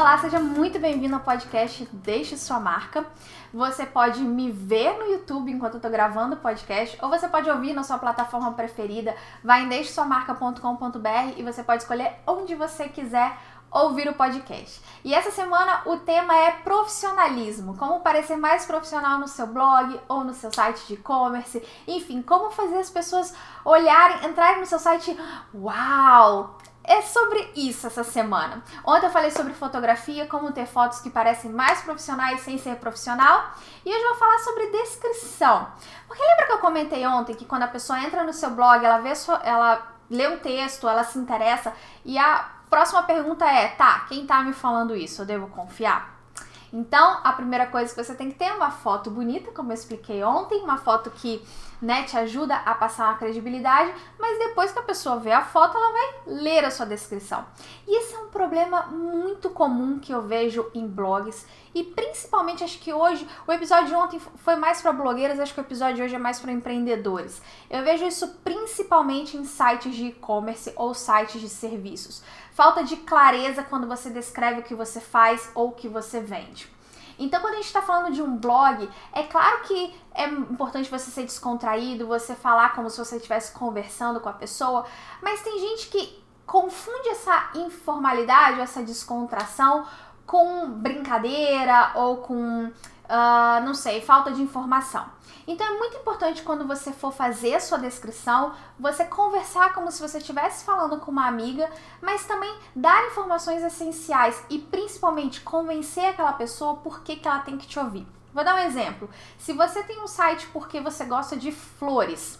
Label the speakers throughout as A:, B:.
A: Olá, seja muito bem-vindo ao podcast Deixe Sua Marca. Você pode me ver no YouTube enquanto eu estou gravando o podcast, ou você pode ouvir na sua plataforma preferida. Vai em deixesuamarca.com.br e você pode escolher onde você quiser ouvir o podcast. E essa semana o tema é profissionalismo, como parecer mais profissional no seu blog ou no seu site de e-commerce, enfim, como fazer as pessoas olharem, entrarem no seu site, uau, é sobre isso essa semana. Ontem eu falei sobre fotografia, como ter fotos que parecem mais profissionais sem ser profissional. E hoje eu vou falar sobre descrição. Porque lembra que eu comentei ontem que quando a pessoa entra no seu blog, ela vê sua, ela lê um texto, ela se interessa e a próxima pergunta é: tá, quem tá me falando isso? Eu devo confiar? Então, a primeira coisa que você tem que ter é uma foto bonita, como eu expliquei ontem, uma foto que né, te ajuda a passar uma credibilidade, mas depois que a pessoa vê a foto, ela vai ler a sua descrição. E esse é um problema muito comum que eu vejo em blogs e principalmente acho que hoje, o episódio de ontem foi mais para blogueiras, acho que o episódio de hoje é mais para empreendedores. Eu vejo isso principalmente em sites de e-commerce ou sites de serviços. Falta de clareza quando você descreve o que você faz ou o que você vende. Então, quando a gente está falando de um blog, é claro que é importante você ser descontraído, você falar como se você estivesse conversando com a pessoa, mas tem gente que confunde essa informalidade, essa descontração com brincadeira ou com, uh, não sei, falta de informação. Então é muito importante quando você for fazer a sua descrição, você conversar como se você estivesse falando com uma amiga, mas também dar informações essenciais e principalmente convencer aquela pessoa por que, que ela tem que te ouvir. Vou dar um exemplo. Se você tem um site porque você gosta de flores,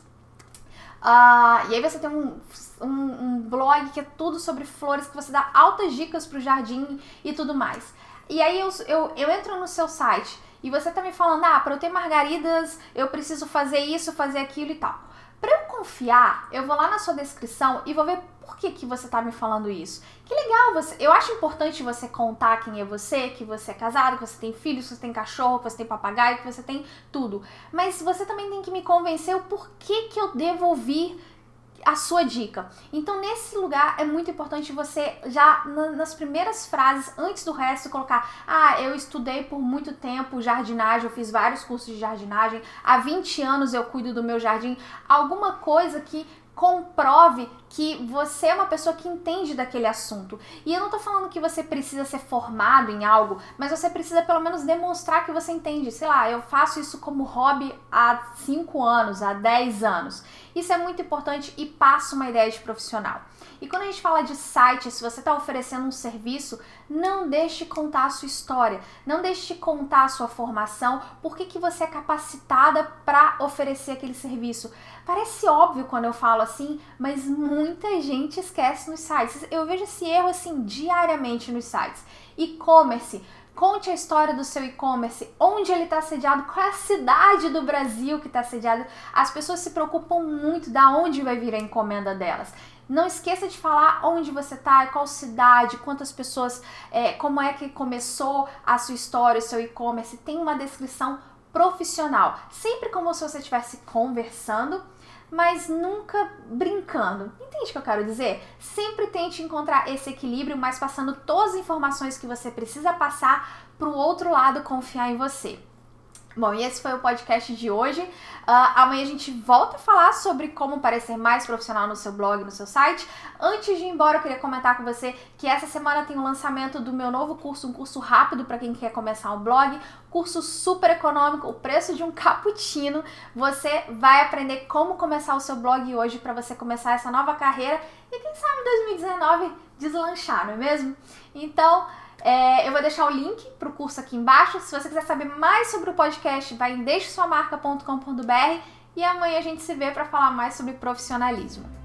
A: uh, e aí você tem um, um, um blog que é tudo sobre flores, que você dá altas dicas para o jardim e tudo mais. E aí eu, eu, eu entro no seu site e você tá me falando, ah, para eu ter margaridas, eu preciso fazer isso, fazer aquilo e tal. Para eu confiar, eu vou lá na sua descrição e vou ver por que, que você tá me falando isso. Que legal, você, eu acho importante você contar quem é você, que você é casado, que você tem filhos, que você tem cachorro, que você tem papagaio, que você tem tudo. Mas você também tem que me convencer o porquê que eu devo ouvir a sua dica. Então, nesse lugar é muito importante você já nas primeiras frases, antes do resto, colocar: Ah, eu estudei por muito tempo jardinagem, eu fiz vários cursos de jardinagem, há 20 anos eu cuido do meu jardim. Alguma coisa que comprove que você é uma pessoa que entende daquele assunto. E eu não tô falando que você precisa ser formado em algo, mas você precisa pelo menos demonstrar que você entende. Sei lá, eu faço isso como hobby há 5 anos, há 10 anos. Isso é muito importante e passa uma ideia de profissional. E quando a gente fala de site, se você está oferecendo um serviço, não deixe contar a sua história, não deixe contar a sua formação, por que, que você é capacitada para oferecer aquele serviço. Parece óbvio quando eu falo assim, mas muita gente esquece nos sites. Eu vejo esse erro assim diariamente nos sites. E-commerce. Conte a história do seu e-commerce, onde ele está sediado, qual é a cidade do Brasil que está sediado. As pessoas se preocupam muito da onde vai vir a encomenda delas. Não esqueça de falar onde você está, qual cidade, quantas pessoas, é, como é que começou a sua história, o seu e-commerce. Tem uma descrição profissional, sempre como se você estivesse conversando, mas nunca brincando. Entende o que eu quero dizer? Sempre tente encontrar esse equilíbrio, mas passando todas as informações que você precisa passar para o outro lado confiar em você. Bom, e esse foi o podcast de hoje. Uh, amanhã a gente volta a falar sobre como parecer mais profissional no seu blog, no seu site. Antes de ir embora, eu queria comentar com você que essa semana tem o lançamento do meu novo curso, um curso rápido para quem quer começar um blog, curso super econômico, o preço de um cappuccino. Você vai aprender como começar o seu blog hoje para você começar essa nova carreira e quem sabe em 2019 deslanchar, não é mesmo? Então, é, eu vou deixar o link para o curso aqui embaixo. Se você quiser saber mais sobre o podcast, vai em deixesuamarca.com.br e amanhã a gente se vê para falar mais sobre profissionalismo.